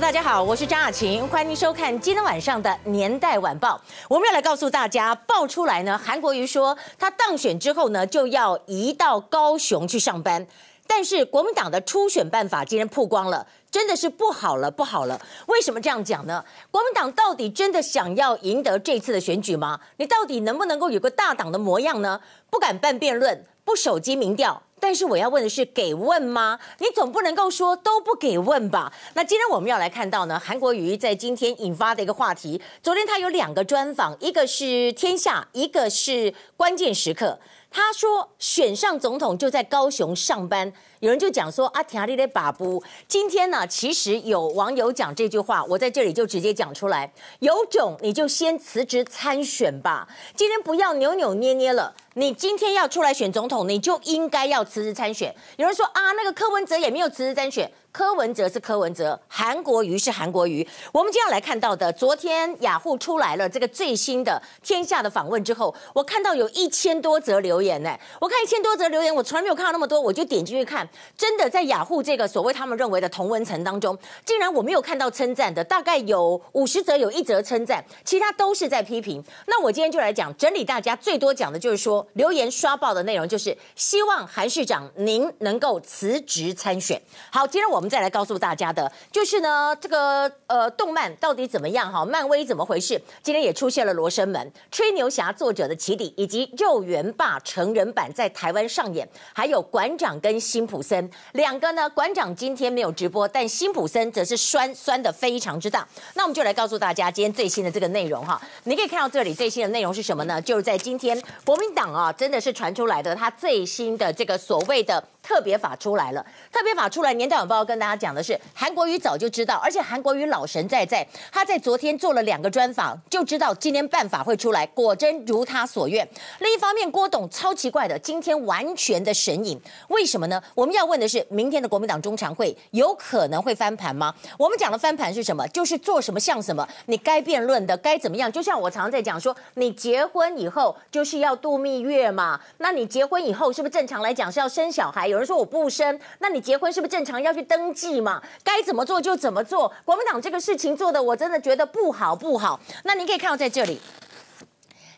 大家好，我是张雅琴，欢迎收看今天晚上的《年代晚报》。我们要来告诉大家，爆出来呢，韩国瑜说他当选之后呢，就要移到高雄去上班。但是国民党的初选办法今天曝光了，真的是不好了，不好了。为什么这样讲呢？国民党到底真的想要赢得这次的选举吗？你到底能不能够有个大党的模样呢？不敢办辩论，不手机民调。但是我要问的是，给问吗？你总不能够说都不给问吧？那今天我们要来看到呢，韩国瑜在今天引发的一个话题。昨天他有两个专访，一个是天下，一个是关键时刻。他说选上总统就在高雄上班，有人就讲说阿田阿里的把布。今天呢，其实有网友讲这句话，我在这里就直接讲出来：有种你就先辞职参选吧，今天不要扭扭捏捏了。你今天要出来选总统，你就应该要辞职参选。有人说啊，那个柯文哲也没有辞职参选。柯文哲是柯文哲，韩国瑜是韩国瑜。我们今天要来看到的，昨天雅虎出来了这个最新的天下的访问之后，我看到有一千多则留言呢。我看一千多则留言，我从来没有看到那么多，我就点进去看。真的在雅虎这个所谓他们认为的同文层当中，竟然我没有看到称赞的，大概有五十则有一则称赞，其他都是在批评。那我今天就来讲整理大家最多讲的就是说，留言刷爆的内容就是希望韩市长您能够辞职参选。好，今天我们。再来告诉大家的，就是呢，这个呃，动漫到底怎么样？哈，漫威怎么回事？今天也出现了《罗生门》、《吹牛侠》作者的起底，以及《肉圆霸》成人版在台湾上演，还有馆长跟辛普森两个呢。馆长今天没有直播，但辛普森则是酸酸的非常之大。那我们就来告诉大家今天最新的这个内容哈。你可以看到这里最新的内容是什么呢？就是在今天国民党啊，真的是传出来的，他最新的这个所谓的。特别法出来了，特别法出来，年代晚报跟大家讲的是，韩国瑜早就知道，而且韩国瑜老神在在，他在昨天做了两个专访，就知道今天办法会出来，果真如他所愿。另一方面，郭董超奇怪的，今天完全的神隐，为什么呢？我们要问的是，明天的国民党中常会有可能会翻盘吗？我们讲的翻盘是什么？就是做什么像什么，你该辩论的该怎么样？就像我常在讲说，你结婚以后就是要度蜜月月嘛，那你结婚以后是不是正常来讲是要生小孩？有人说我不生，那你结婚是不是正常要去登记嘛？该怎么做就怎么做。国民党这个事情做的，我真的觉得不好不好。那你可以看到在这里。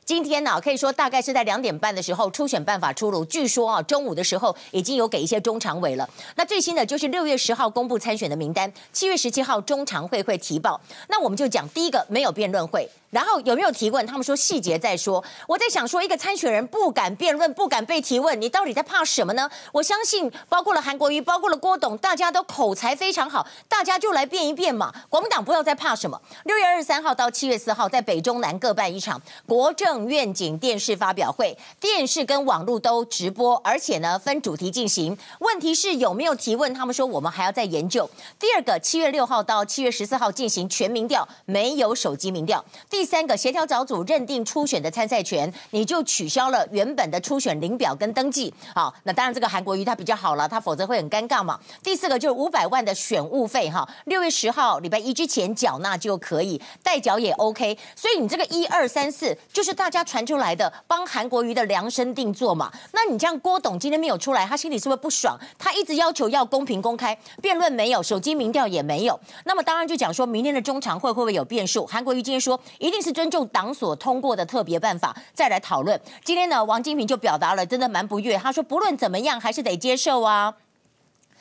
今天呢，可以说大概是在两点半的时候，初选办法出炉。据说啊，中午的时候已经有给一些中常委了。那最新的就是六月十号公布参选的名单，七月十七号中常会会提报。那我们就讲第一个，没有辩论会。然后有没有提问？他们说细节再说。我在想说，一个参选人不敢辩论，不敢被提问，你到底在怕什么呢？我相信，包括了韩国瑜，包括了郭董，大家都口才非常好，大家就来辩一辩嘛。国民党不要再怕什么。六月二十三号到七月四号，在北中南各办一场国政愿景电视发表会，电视跟网络都直播，而且呢分主题进行。问题是有没有提问？他们说我们还要再研究。第二个，七月六号到七月十四号进行全民调，没有手机民调。第三个协调小组认定初选的参赛权，你就取消了原本的初选领表跟登记。好，那当然这个韩国瑜他比较好了，他否则会很尴尬嘛。第四个就是五百万的选务费哈，六月十号礼拜一之前缴纳就可以，代缴也 OK。所以你这个一二三四就是大大家传出来的帮韩国瑜的量身定做嘛。那你这样郭董今天没有出来，他心里是不是不爽？他一直要求要公平公开，辩论没有，手机民调也没有。那么当然就讲说明天的中常会会不会有变数？韩国瑜今天说一定是尊重党所通过的特别办法，再来讨论。今天呢，王金平就表达了真的蛮不悦，他说不论怎么样，还是得接受啊。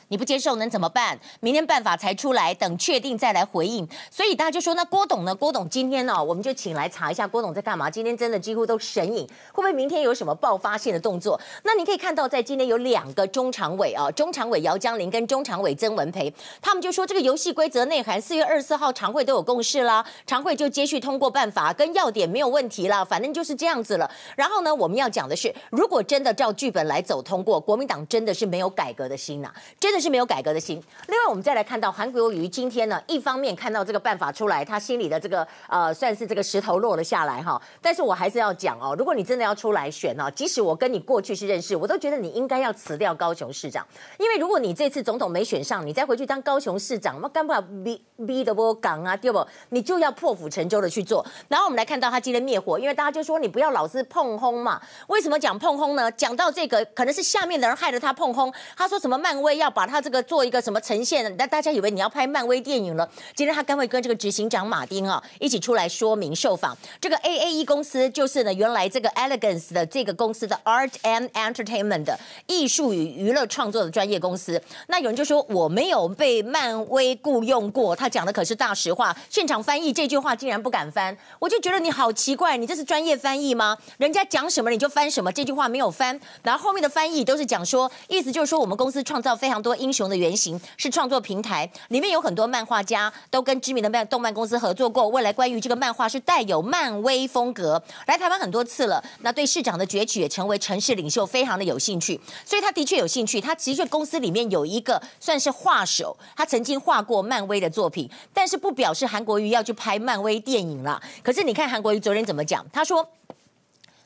你不接受能怎么办？明天办法才出来，等确定再来回应。所以大家就说，那郭董呢？郭董今天呢，我们就请来查一下郭董在干嘛。今天真的几乎都神隐，会不会明天有什么爆发性的动作？那你可以看到，在今天有两个中常委啊，中常委姚江林跟中常委曾文培，他们就说这个游戏规则内涵，四月二十四号常会都有共识啦，常会就接续通过办法，跟要点没有问题啦，反正就是这样子了。然后呢，我们要讲的是，如果真的照剧本来走通过，国民党真的是没有改革的心呐、真的。是没有改革的心。另外，我们再来看到韩国瑜今天呢，一方面看到这个办法出来，他心里的这个呃，算是这个石头落了下来哈。但是我还是要讲哦，如果你真的要出来选哦，即使我跟你过去是认识，我都觉得你应该要辞掉高雄市长，因为如果你这次总统没选上，你再回去当高雄市长，那干不了逼逼的不港啊，对不？你就要破釜沉舟的去做。然后我们来看到他今天灭火，因为大家就说你不要老是碰轰嘛。为什么讲碰轰呢？讲到这个，可能是下面的人害得他碰轰。他说什么漫威要把。他这个做一个什么呈现，那大家以为你要拍漫威电影了。今天他刚会跟这个执行长马丁啊一起出来说明受访。这个 AAE 公司就是呢，原来这个 Elegance 的这个公司的 Art and Entertainment 的艺术与娱乐创作的专业公司。那有人就说我没有被漫威雇佣过，他讲的可是大实话。现场翻译这句话竟然不敢翻，我就觉得你好奇怪，你这是专业翻译吗？人家讲什么你就翻什么，这句话没有翻。然后后面的翻译都是讲说，意思就是说我们公司创造非常多英雄的原型，是创作平台，里面有很多漫画家都跟知名的漫动漫公司合作过。未来关于这个漫画是带有漫威风格，来台湾很多次了。那对市长的崛起也成为城市领袖非常的有兴趣，所以他的确有兴趣。他的确公司里面有一个算是画手，他曾经画过漫威的作品，但是不表示韩国瑜要去拍漫威电影了。可是你看韩国瑜昨天怎么讲？他说。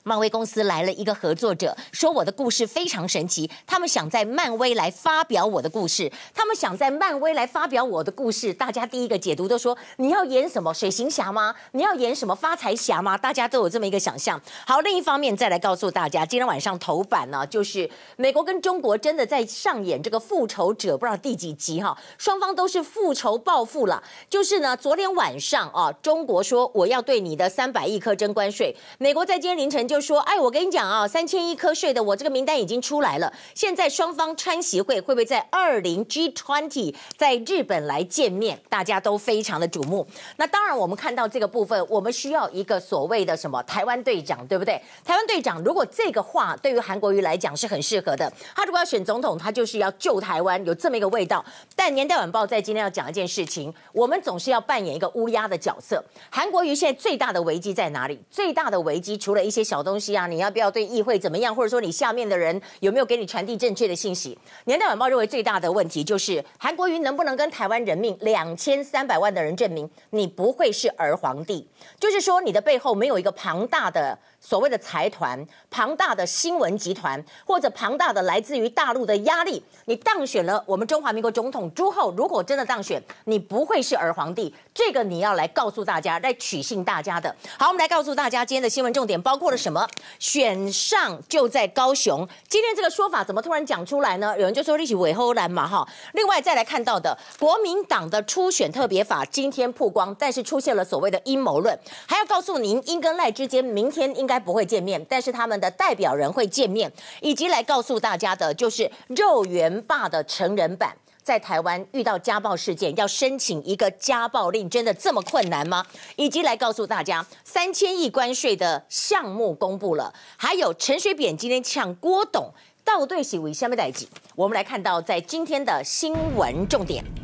漫威公司来了一个合作者，说我的故事非常神奇，他们想在漫威来发表我的故事，他们想在漫威来发表我的故事。大家第一个解读都说，你要演什么水行侠吗？你要演什么发财侠吗？大家都有这么一个想象。好，另一方面再来告诉大家，今天晚上头版呢，就是美国跟中国真的在上演这个复仇者，不知道第几集哈，双方都是复仇报复了。就是呢，昨天晚上啊，中国说我要对你的三百亿颗征关税，美国在今天凌晨。就说，哎，我跟你讲啊，三千亿课税的，我这个名单已经出来了。现在双方川协会会不会在二零 G twenty 在日本来见面？大家都非常的瞩目。那当然，我们看到这个部分，我们需要一个所谓的什么台湾队长，对不对？台湾队长，如果这个话对于韩国瑜来讲是很适合的，他如果要选总统，他就是要救台湾，有这么一个味道。但年代晚报在今天要讲一件事情，我们总是要扮演一个乌鸦的角色。韩国瑜现在最大的危机在哪里？最大的危机除了一些小。东西啊，你要不要对议会怎么样？或者说你下面的人有没有给你传递正确的信息？年代晚报认为最大的问题就是韩国瑜能不能跟台湾人民两千三百万的人证明你不会是儿皇帝，就是说你的背后没有一个庞大的。所谓的财团、庞大的新闻集团，或者庞大的来自于大陆的压力，你当选了我们中华民国总统之后，如果真的当选，你不会是儿皇帝，这个你要来告诉大家，来取信大家的。好，我们来告诉大家今天的新闻重点包括了什么？选上就在高雄，今天这个说法怎么突然讲出来呢？有人就说你是伪后兰嘛哈。另外再来看到的国民党的初选特别法今天曝光，但是出现了所谓的阴谋论，还要告诉您英跟赖之间明天应该。该不会见面，但是他们的代表人会见面，以及来告诉大家的，就是肉圆爸的成人版，在台湾遇到家暴事件，要申请一个家暴令，真的这么困难吗？以及来告诉大家，三千亿关税的项目公布了，还有陈水扁今天抢郭董，到底是为什么代志？我们来看到在今天的新闻重点。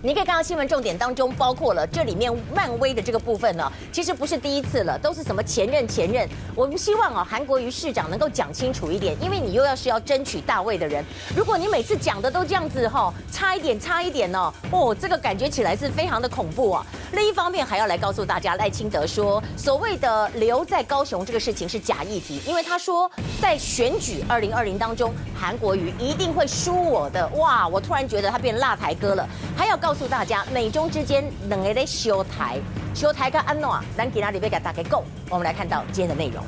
你可以看到新闻重点当中包括了这里面漫威的这个部分呢，其实不是第一次了，都是什么前任前任。我们希望啊，韩国瑜市长能够讲清楚一点，因为你又要是要争取大位的人，如果你每次讲的都这样子哈，差一点差一点哦，哦，这个感觉起来是非常的恐怖啊。另一方面还要来告诉大家，赖清德说所谓的留在高雄这个事情是假议题，因为他说在选举二零二零当中，韩国瑜一定会输我的。哇，我突然觉得他变辣台哥了，还要告。告诉大家，美中之间两个在修台，修台跟安诺，咱今天里边给大家讲？我们来看到今天的内容。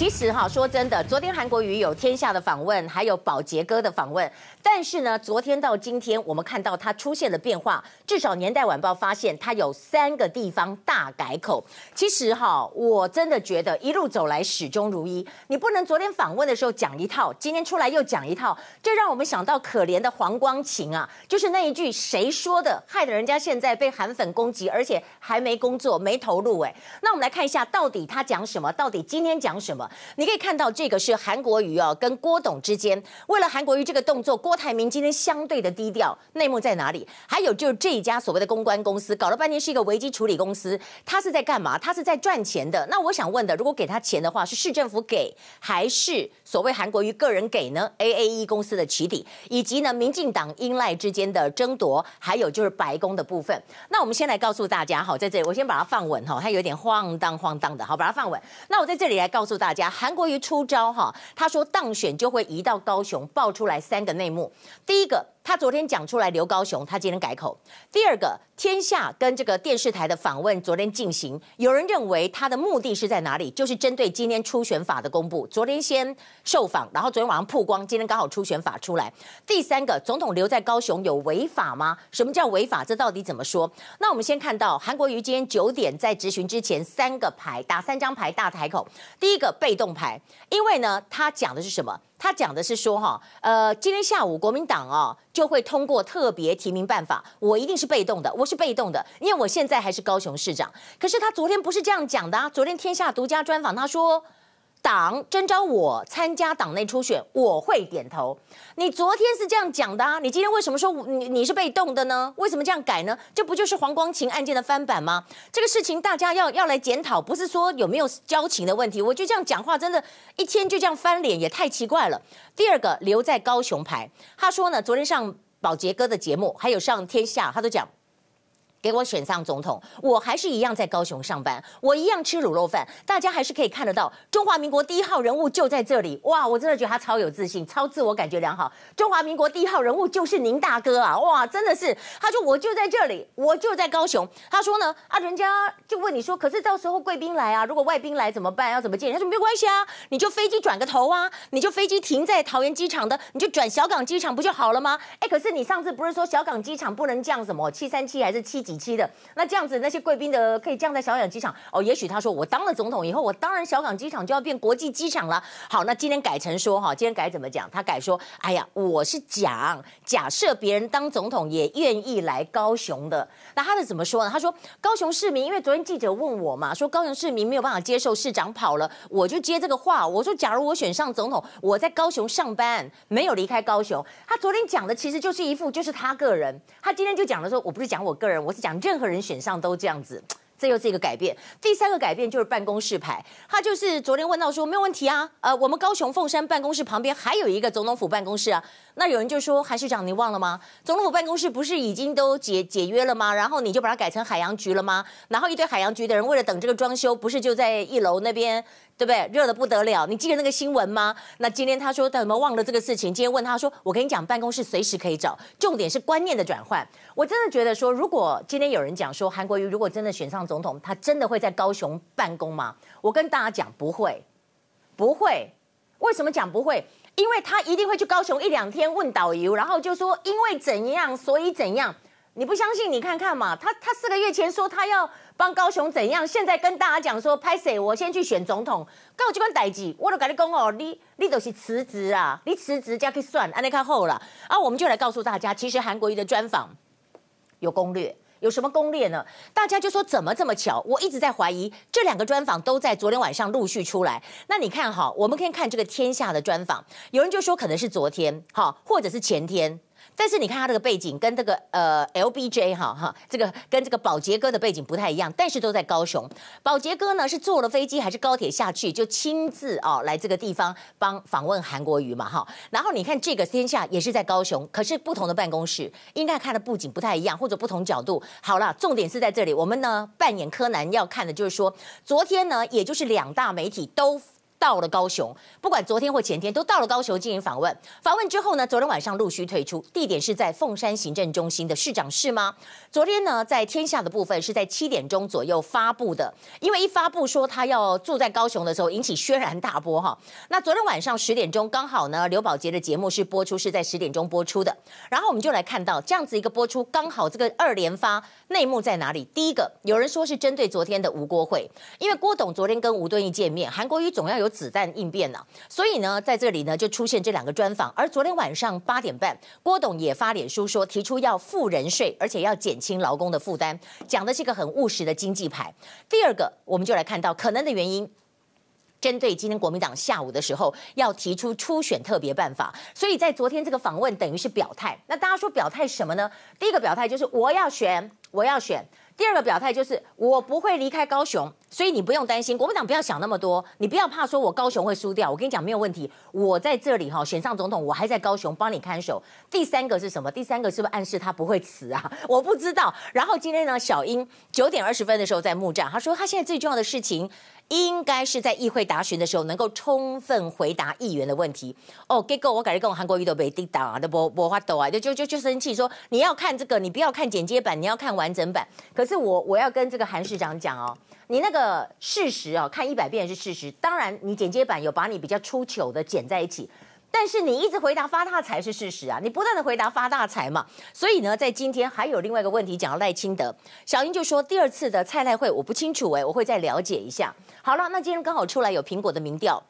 其实哈，说真的，昨天韩国瑜有天下的访问，还有宝杰哥的访问。但是呢，昨天到今天，我们看到他出现了变化。至少《年代晚报》发现，他有三个地方大改口。其实哈，我真的觉得一路走来始终如一。你不能昨天访问的时候讲一套，今天出来又讲一套，这让我们想到可怜的黄光芹啊，就是那一句谁说的，害得人家现在被韩粉攻击，而且还没工作、没投入。哎，那我们来看一下，到底他讲什么？到底今天讲什么？你可以看到，这个是韩国瑜啊跟郭董之间，为了韩国瑜这个动作。郭台铭今天相对的低调，内幕在哪里？还有就是这一家所谓的公关公司，搞了半天是一个危机处理公司，他是在干嘛？他是在赚钱的。那我想问的，如果给他钱的话，是市政府给，还是所谓韩国瑜个人给呢？AAE 公司的起底，以及呢民进党英赖之间的争夺，还有就是白宫的部分。那我们先来告诉大家，好，在这里我先把它放稳哈，它有点晃荡晃荡的，好，把它放稳。那我在这里来告诉大家，韩国瑜出招哈，他说当选就会移到高雄，爆出来三个内幕。第一个。他昨天讲出来留高雄，他今天改口。第二个，天下跟这个电视台的访问昨天进行，有人认为他的目的是在哪里？就是针对今天初选法的公布。昨天先受访，然后昨天晚上曝光，今天刚好初选法出来。第三个，总统留在高雄有违法吗？什么叫违法？这到底怎么说？那我们先看到韩国瑜今天九点在质询之前，三个牌打三张牌大台口。第一个被动牌，因为呢，他讲的是什么？他讲的是说，哈，呃，今天下午国民党哦就会通过特别提名办法，我一定是被动的，我是被动的，因为我现在还是高雄市长。可是他昨天不是这样讲的啊，昨天天下独家专访他说。党征召我参加党内初选，我会点头。你昨天是这样讲的啊，你今天为什么说你你是被动的呢？为什么这样改呢？这不就是黄光芹案件的翻版吗？这个事情大家要要来检讨，不是说有没有交情的问题。我就这样讲话，真的，一天就这样翻脸，也太奇怪了。第二个留在高雄牌，他说呢，昨天上宝杰哥的节目，还有上天下，他都讲。给我选上总统，我还是一样在高雄上班，我一样吃卤肉饭，大家还是可以看得到中华民国第一号人物就在这里。哇，我真的觉得他超有自信，超自我感觉良好。中华民国第一号人物就是您大哥啊！哇，真的是，他说我就在这里，我就在高雄。他说呢，啊，人家就问你说，可是到时候贵宾来啊，如果外宾来怎么办？要怎么见？他说没关系啊，你就飞机转个头啊，你就飞机停在桃园机场的，你就转小港机场不就好了吗？哎，可是你上次不是说小港机场不能降什么七三七还是七几期的？那这样子，那些贵宾的可以降在小港机场哦。也许他说，我当了总统以后，我当然小港机场就要变国际机场了。好，那今天改成说哈，今天改怎么讲？他改说，哎呀，我是讲假设别人当总统也愿意来高雄的。那他是怎么说呢？他说高雄市民，因为昨天记者问我嘛，说高雄市民没有办法接受市长跑了，我就接这个话。我说，假如我选上总统，我在高雄上班，没有离开高雄。他昨天讲的其实就是一副就是他个人。他今天就讲了说，我不是讲我个人，我讲任何人选上都这样子。这又是一个改变。第三个改变就是办公室牌，他就是昨天问到说没有问题啊，呃，我们高雄凤山办公室旁边还有一个总统府办公室啊。那有人就说韩市长，你忘了吗？总统府办公室不是已经都解解约了吗？然后你就把它改成海洋局了吗？然后一堆海洋局的人为了等这个装修，不是就在一楼那边，对不对？热得不得了。你记得那个新闻吗？那今天他说他怎么忘了这个事情？今天问他说，我跟你讲，办公室随时可以找，重点是观念的转换。我真的觉得说，如果今天有人讲说韩国瑜如果真的选上总统，他真的会在高雄办公吗？我跟大家讲，不会，不会。为什么讲不会？因为他一定会去高雄一两天问导游，然后就说因为怎样，所以怎样。你不相信？你看看嘛，他他四个月前说他要帮高雄怎样，现在跟大家讲说拍谁，我先去选总统，跟我这关代志，我都跟你讲哦，你你都是辞职啊，你辞职加去算，安尼看后了。啊，我们就来告诉大家，其实韩国瑜的专访有攻略。有什么攻略呢？大家就说怎么这么巧？我一直在怀疑，这两个专访都在昨天晚上陆续出来。那你看哈，我们可以看这个天下的专访，有人就说可能是昨天，哈，或者是前天。但是你看他这个背景跟这个呃 LBJ 哈哈，这个跟这个保杰哥的背景不太一样，但是都在高雄。保杰哥呢是坐了飞机还是高铁下去，就亲自哦来这个地方帮访问韩国瑜嘛哈。然后你看这个天下也是在高雄，可是不同的办公室，应该看的布景不太一样，或者不同角度。好了，重点是在这里，我们呢扮演柯南要看的就是说，昨天呢也就是两大媒体都。到了高雄，不管昨天或前天，都到了高雄进行访问。访问之后呢，昨天晚上陆续退出，地点是在凤山行政中心的市长室吗？昨天呢，在天下的部分是在七点钟左右发布的，因为一发布说他要住在高雄的时候，引起轩然大波哈。那昨天晚上十点钟刚好呢，刘宝杰的节目是播出，是在十点钟播出的。然后我们就来看到这样子一个播出，刚好这个二连发内幕在哪里？第一个，有人说是针对昨天的吴郭会，因为郭董昨天跟吴敦义见面，韩国瑜总要有。子弹应变了，所以呢，在这里呢就出现这两个专访。而昨天晚上八点半，郭董也发脸书说，提出要富人税，而且要减轻劳工的负担，讲的是一个很务实的经济牌。第二个，我们就来看到可能的原因，针对今天国民党下午的时候要提出初选特别办法，所以在昨天这个访问等于是表态。那大家说表态什么呢？第一个表态就是我要选，我要选。第二个表态就是我不会离开高雄。所以你不用担心，国民党不要想那么多，你不要怕说我高雄会输掉。我跟你讲没有问题，我在这里哈选上总统，我还在高雄帮你看守。第三个是什么？第三个是不是暗示他不会辞啊？我不知道。然后今天呢，小英九点二十分的时候在幕战，他说他现在最重要的事情。应该是在议会答询的时候，能够充分回答议员的问题。哦，结果我感觉跟我韩国瑜都被抵挡啊，都不不发抖啊，就就就就生气说你要看这个，你不要看剪接版，你要看完整版。可是我我要跟这个韩市长讲哦，你那个事实哦，看一百遍是事实，当然你剪接板有把你比较出糗的剪在一起。但是你一直回答发大财是事实啊，你不断的回答发大财嘛，所以呢，在今天还有另外一个问题讲到赖清德，小英就说第二次的蔡赖会我不清楚哎，我会再了解一下。好了，那今天刚好出来有苹果的民调。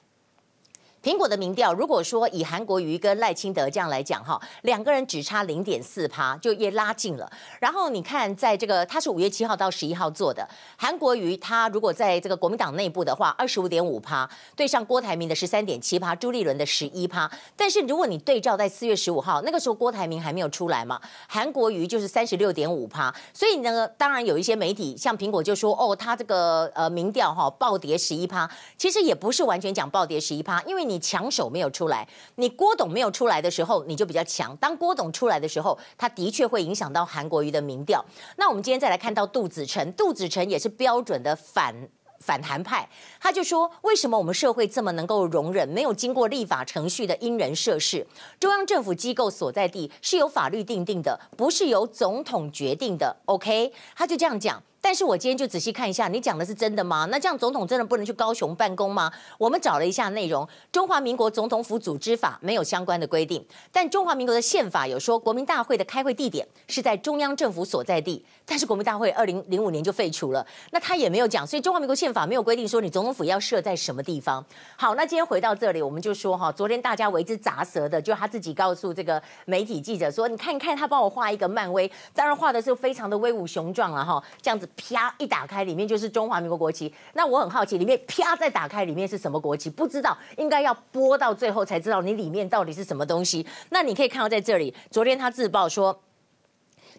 苹果的民调，如果说以韩国瑜跟赖清德这样来讲哈，两个人只差零点四趴，就也拉近了。然后你看，在这个他是五月七号到十一号做的，韩国瑜他如果在这个国民党内部的话，二十五点五趴，对上郭台铭的十三点七趴，朱立伦的十一趴。但是如果你对照在四月十五号那个时候，郭台铭还没有出来嘛，韩国瑜就是三十六点五趴。所以呢，当然有一些媒体像苹果就说哦，他这个呃民调哈暴跌十一趴，其实也不是完全讲暴跌十一趴，因为。你强手没有出来，你郭董没有出来的时候，你就比较强。当郭董出来的时候，他的确会影响到韩国瑜的民调。那我们今天再来看到杜子成，杜子成也是标准的反反弹派，他就说：为什么我们社会这么能够容忍没有经过立法程序的因人设事？中央政府机构所在地是由法律定定的，不是由总统决定的。OK，他就这样讲。但是我今天就仔细看一下，你讲的是真的吗？那这样总统真的不能去高雄办公吗？我们找了一下内容，《中华民国总统府组织法》没有相关的规定，但中华民国的宪法有说，国民大会的开会地点是在中央政府所在地。但是国民大会二零零五年就废除了，那他也没有讲，所以中华民国宪法没有规定说你总统府要设在什么地方。好，那今天回到这里，我们就说哈，昨天大家为之咋舌的，就他自己告诉这个媒体记者说，你看你看他帮我画一个漫威，当然画的是非常的威武雄壮了哈，这样子。啪一打开，里面就是中华民国国旗。那我很好奇，里面啪再打开，里面是什么国旗？不知道，应该要播到最后才知道你里面到底是什么东西。那你可以看到在这里，昨天他自曝说，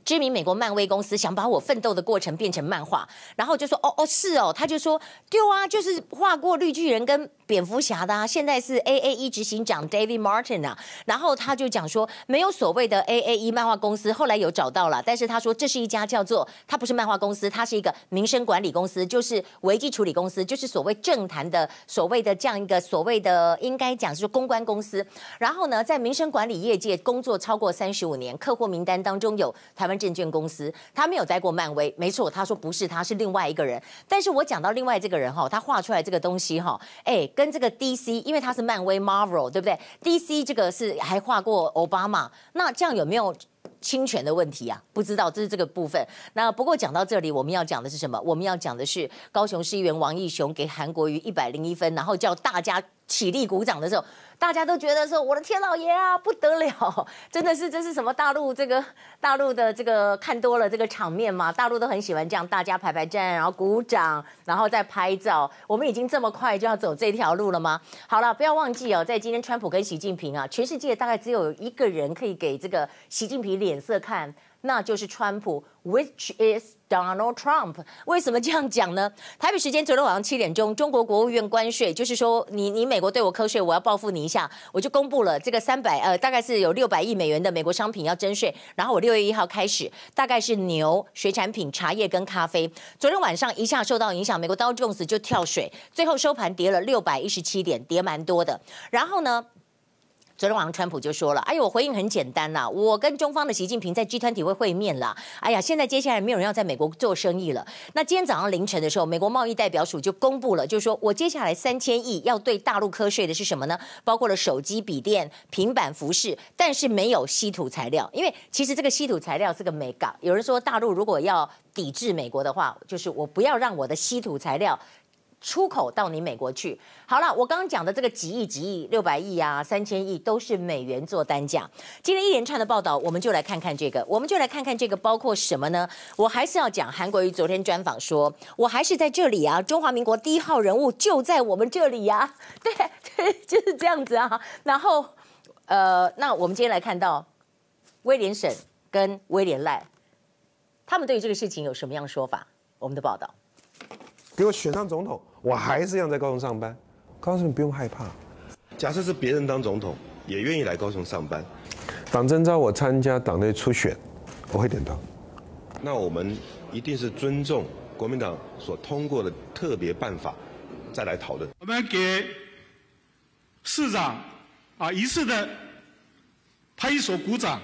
知名美国漫威公司想把我奋斗的过程变成漫画，然后就说哦哦是哦，他就说对啊，就是画过绿巨人跟。蝙蝠侠的啊，现在是 A A E 执行长 David Martin 啊，然后他就讲说，没有所谓的 A A E 漫画公司，后来有找到了，但是他说这是一家叫做，它不是漫画公司，它是一个民生管理公司，就是危机处理公司，就是所谓政坛的所谓的这样一个所谓的应该讲是公关公司。然后呢，在民生管理业界工作超过三十五年，客户名单当中有台湾证券公司，他没有待过漫威，没错，他说不是，他是另外一个人。但是我讲到另外这个人哈，他画出来这个东西哈，哎。跟这个 DC，因为他是漫威 Marvel，对不对？DC 这个是还画过奥巴马，那这样有没有侵权的问题啊？不知道，这是这个部分。那不过讲到这里，我们要讲的是什么？我们要讲的是高雄市议员王义雄给韩国瑜一百零一分，然后叫大家起立鼓掌的时候。大家都觉得说，我的天老爷啊，不得了，真的是这是什么大陆这个大陆的这个看多了这个场面嘛？大陆都很喜欢这样，大家排排站，然后鼓掌，然后再拍照。我们已经这么快就要走这条路了吗？好了，不要忘记哦，在今天川普跟习近平啊，全世界大概只有一个人可以给这个习近平脸色看。那就是川普，which is Donald Trump。为什么这样讲呢？台北时间昨天晚上七点钟，中国国务院关税，就是说你你美国对我课税，我要报复你一下，我就公布了这个三百呃，大概是有六百亿美元的美国商品要征税。然后我六月一号开始，大概是牛、水产品、茶叶跟咖啡。昨天晚上一下受到影响，美国道琼斯就跳水，最后收盘跌了六百一十七点，跌蛮多的。然后呢？昨天晚上，川普就说了：“哎呦，我回应很简单呐，我跟中方的习近平在 G20 会会面了。哎呀，现在接下来没有人要在美国做生意了。那今天早上凌晨的时候，美国贸易代表署就公布了，就是说我接下来三千亿要对大陆课税的是什么呢？包括了手机、笔电、平板、服饰，但是没有稀土材料，因为其实这个稀土材料是个美感。有人说大陆如果要抵制美国的话，就是我不要让我的稀土材料。”出口到你美国去，好了，我刚刚讲的这个几亿、几亿、六百亿啊、三千亿都是美元做单价。今天一连串的报道，我们就来看看这个，我们就来看看这个包括什么呢？我还是要讲韩国瑜昨天专访说，我还是在这里啊，中华民国第一号人物就在我们这里呀、对 对，就是这样子啊。然后，呃，那我们今天来看到威廉沈跟威廉赖，他们对于这个事情有什么样说法？我们的报道。给我选上总统，我还是一样在高雄上班。告诉你不用害怕。假设是别人当总统，也愿意来高雄上班。党征召我参加党内初选，我会点头。那我们一定是尊重国民党所通过的特别办法，再来讨论。我们给市长啊一次的拍手鼓掌，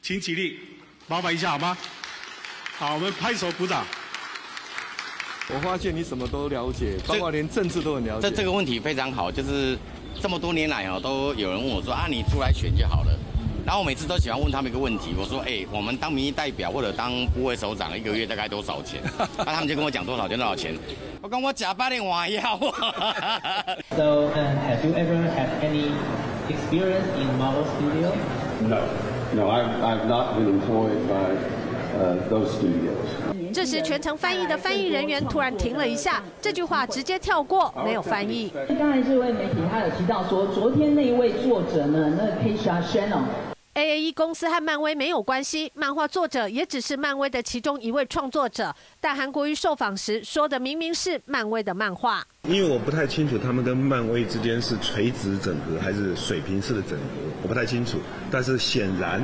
请起立，麻烦一下好吗？好，我们拍手鼓掌。我发现你什么都了解，包括连政治都很了解。这这个问题非常好，就是这么多年来哦，都有人问我说啊，你出来选就好了。然后我每次都喜欢问他们一个问题，我说哎，我们当民意代表或者当部会首长，一个月大概多少钱？那他们就跟我讲多少就多少钱。我跟我假扮的玩要。So, um, have you ever had any experience in Marvel Studio? No, no, I've I've not been employed by uh, those studios. 这时，全程翻译的翻译人员突然停了一下，这句话直接跳过，没有翻译。刚才这位媒体他有提到说，昨天那一位作者呢，那 Kesha Shannon。AAE 公司和漫威没有关系，漫画作者也只是漫威的其中一位创作者。但韩国瑜受访时说的明明是漫威的漫画。因为我不太清楚他们跟漫威之间是垂直整合还是水平式的整合，我不太清楚。但是显然，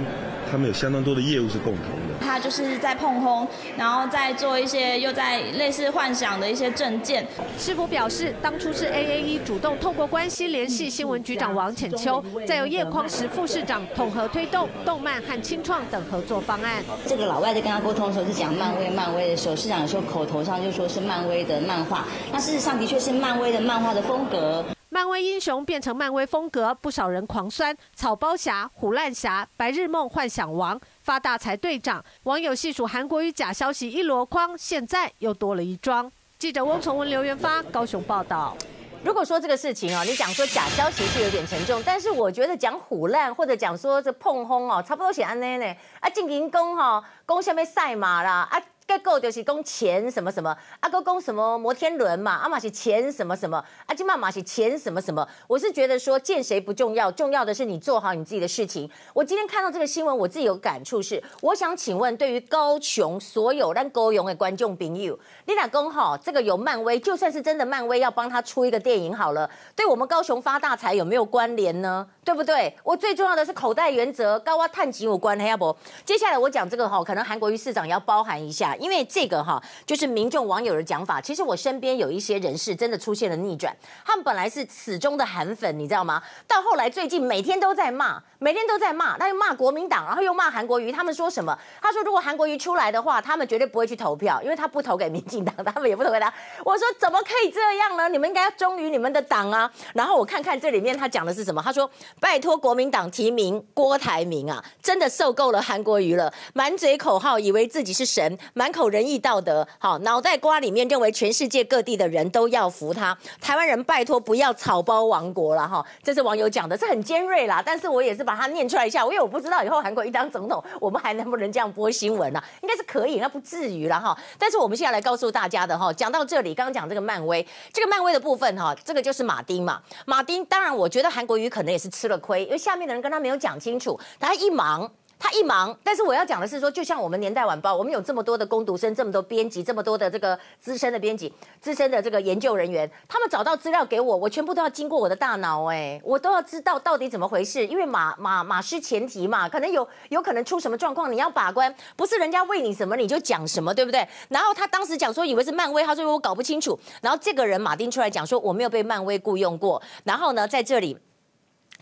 他们有相当多的业务是共同的。他就是在碰空，然后再做一些又在类似幻想的一些证件。师傅表示，当初是 AAE 主动透过关系联系新闻局长王浅秋，再由叶匡时副市长统合推动动漫和青创等合作方案。这个老外在跟他沟通的时候是讲漫威漫威的时候，市长有时候口头上就说是漫威的漫画，那事实上的确是漫威的漫画的风格。漫威英雄变成漫威风格，不少人狂酸草包侠、虎烂侠、白日梦幻想王。发大财队长，网友细数韩国瑜假消息一箩筐，现在又多了一桩。记者翁崇文、刘元发高雄报道。如果说这个事情啊，你讲说假消息是有点沉重，但是我觉得讲虎烂或者讲说这碰轰哦，差不多写安内呢。啊，进行攻哈，攻下面赛马啦啊。结果就是讲钱什么什么，阿哥讲什么摩天轮嘛，阿妈是钱什么什么，阿金妈妈是钱什么什么。我是觉得说见谁不重要，重要的是你做好你自己的事情。我今天看到这个新闻，我自己有感触是，我想请问对于高雄所有让高雄的观众朋友，你俩讲好这个有漫威，就算是真的漫威要帮他出一个电影好了，对我们高雄发大财有没有关联呢？对不对？我最重要的是口袋原则，高挖探级有关黑阿伯。接下来我讲这个哈，可能韩国瑜市长要包含一下。因为这个哈，就是民众网友的讲法。其实我身边有一些人士真的出现了逆转，他们本来是死忠的韩粉，你知道吗？到后来最近每天都在骂，每天都在骂，他又骂国民党，然后又骂韩国瑜。他们说什么？他说如果韩国瑜出来的话，他们绝对不会去投票，因为他不投给民进党，他们也不投给他。我说怎么可以这样呢？你们应该要忠于你们的党啊。然后我看看这里面他讲的是什么？他说拜托国民党提名郭台铭啊，真的受够了韩国瑜了，满嘴口号，以为自己是神，满满口仁义道德，好，脑袋瓜里面认为全世界各地的人都要服他。台湾人拜托不要草包王国了哈，这是网友讲的，是很尖锐啦。但是我也是把它念出来一下，因为我不知道以后韩国一当总统，我们还能不能这样播新闻啊？应该是可以，那不至于了哈。但是我们现在来告诉大家的哈，讲到这里，刚刚讲这个漫威，这个漫威的部分哈，这个就是马丁嘛。马丁当然，我觉得韩国瑜可能也是吃了亏，因为下面的人跟他没有讲清楚，他一忙。他一忙，但是我要讲的是说，就像我们年代晚报，我们有这么多的工读生，这么多编辑，这么多的这个资深的编辑、资深的这个研究人员，他们找到资料给我，我全部都要经过我的大脑，哎，我都要知道到底怎么回事，因为马马马失前蹄嘛，可能有有可能出什么状况，你要把关，不是人家喂你什么你就讲什么，对不对？然后他当时讲说以为是漫威，他说我搞不清楚，然后这个人马丁出来讲说我没有被漫威雇佣过，然后呢，在这里。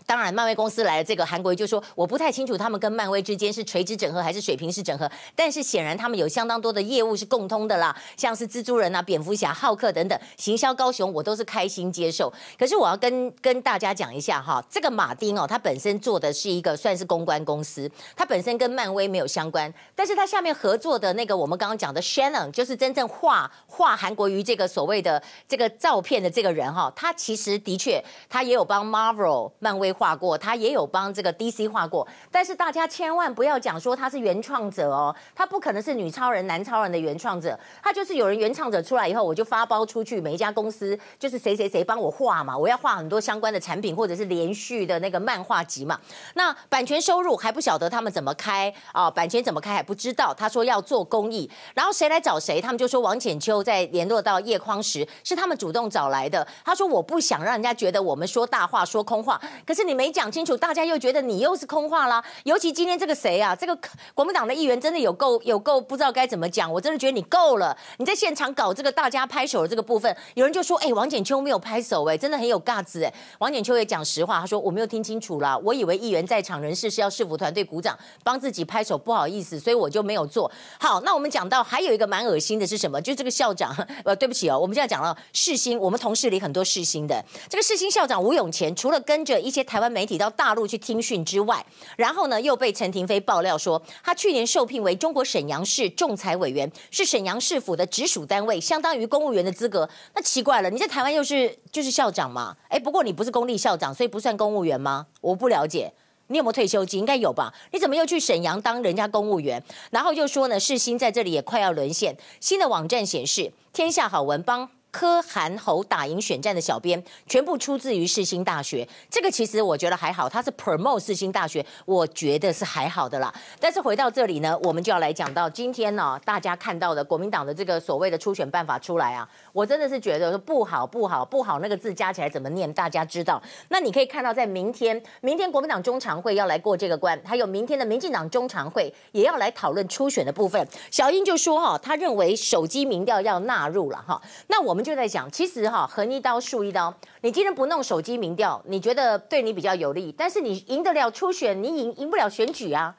当然，漫威公司来了，这个韩国瑜就说我不太清楚他们跟漫威之间是垂直整合还是水平式整合，但是显然他们有相当多的业务是共通的啦，像是蜘蛛人啊、蝙蝠侠、浩克等等，行销高雄我都是开心接受。可是我要跟跟大家讲一下哈，这个马丁哦，他本身做的是一个算是公关公司，他本身跟漫威没有相关，但是他下面合作的那个我们刚刚讲的 Shannon，就是真正画画韩国瑜这个所谓的这个照片的这个人哈，他其实的确他也有帮 Marvel 漫威。画过，他也有帮这个 DC 画过。但是大家千万不要讲说他是原创者哦，他不可能是女超人、男超人的原创者，他就是有人原创者出来以后，我就发包出去，每一家公司就是谁谁谁帮我画嘛，我要画很多相关的产品或者是连续的那个漫画集嘛。那版权收入还不晓得他们怎么开啊、哦，版权怎么开还不知道。他说要做公益，然后谁来找谁，他们就说王浅秋在联络到叶匡时是他们主动找来的。他说我不想让人家觉得我们说大话说空话，可是你没讲清楚，大家又觉得你又是空话啦。尤其今天这个谁啊，这个国民党的议员真的有够有够不知道该怎么讲，我真的觉得你够了。你在现场搞这个大家拍手的这个部分，有人就说，哎，王简秋没有拍手，哎，真的很有尬子哎。王简秋也讲实话，他说我没有听清楚啦，我以为议员在场人士是要市府团队鼓掌帮自己拍手，不好意思，所以我就没有做好。那我们讲到还有一个蛮恶心的是什么？就这个校长，呃，对不起哦，我们现在讲到世新，我们同事里很多世新的这个世新校长吴永前，除了跟着一些台台湾媒体到大陆去听训之外，然后呢又被陈廷妃爆料说，他去年受聘为中国沈阳市仲裁委员，是沈阳市府的直属单位，相当于公务员的资格。那奇怪了，你在台湾又是就是校长嘛？哎，不过你不是公立校长，所以不算公务员吗？我不了解。你有没有退休金？应该有吧？你怎么又去沈阳当人家公务员？然后又说呢，世新在这里也快要沦陷。新的网站显示，天下好文帮。柯韩侯打赢选战的小编全部出自于世新大学，这个其实我觉得还好，他是 promote 世新大学，我觉得是还好的啦。但是回到这里呢，我们就要来讲到今天呢、大家看到的国民党的这个所谓的初选办法出来啊，我真的是觉得说不好不好不好，那个字加起来怎么念？大家知道？那你可以看到，在明天，明天国民党中常会要来过这个关，还有明天的民进党中常会也要来讨论初选的部分。小英就说哈，他认为手机民调要纳入了哈，那我们。就在讲，其实哈，横一刀竖一刀，你今天不弄手机民调，你觉得对你比较有利，但是你赢得了初选，你赢赢不了选举啊，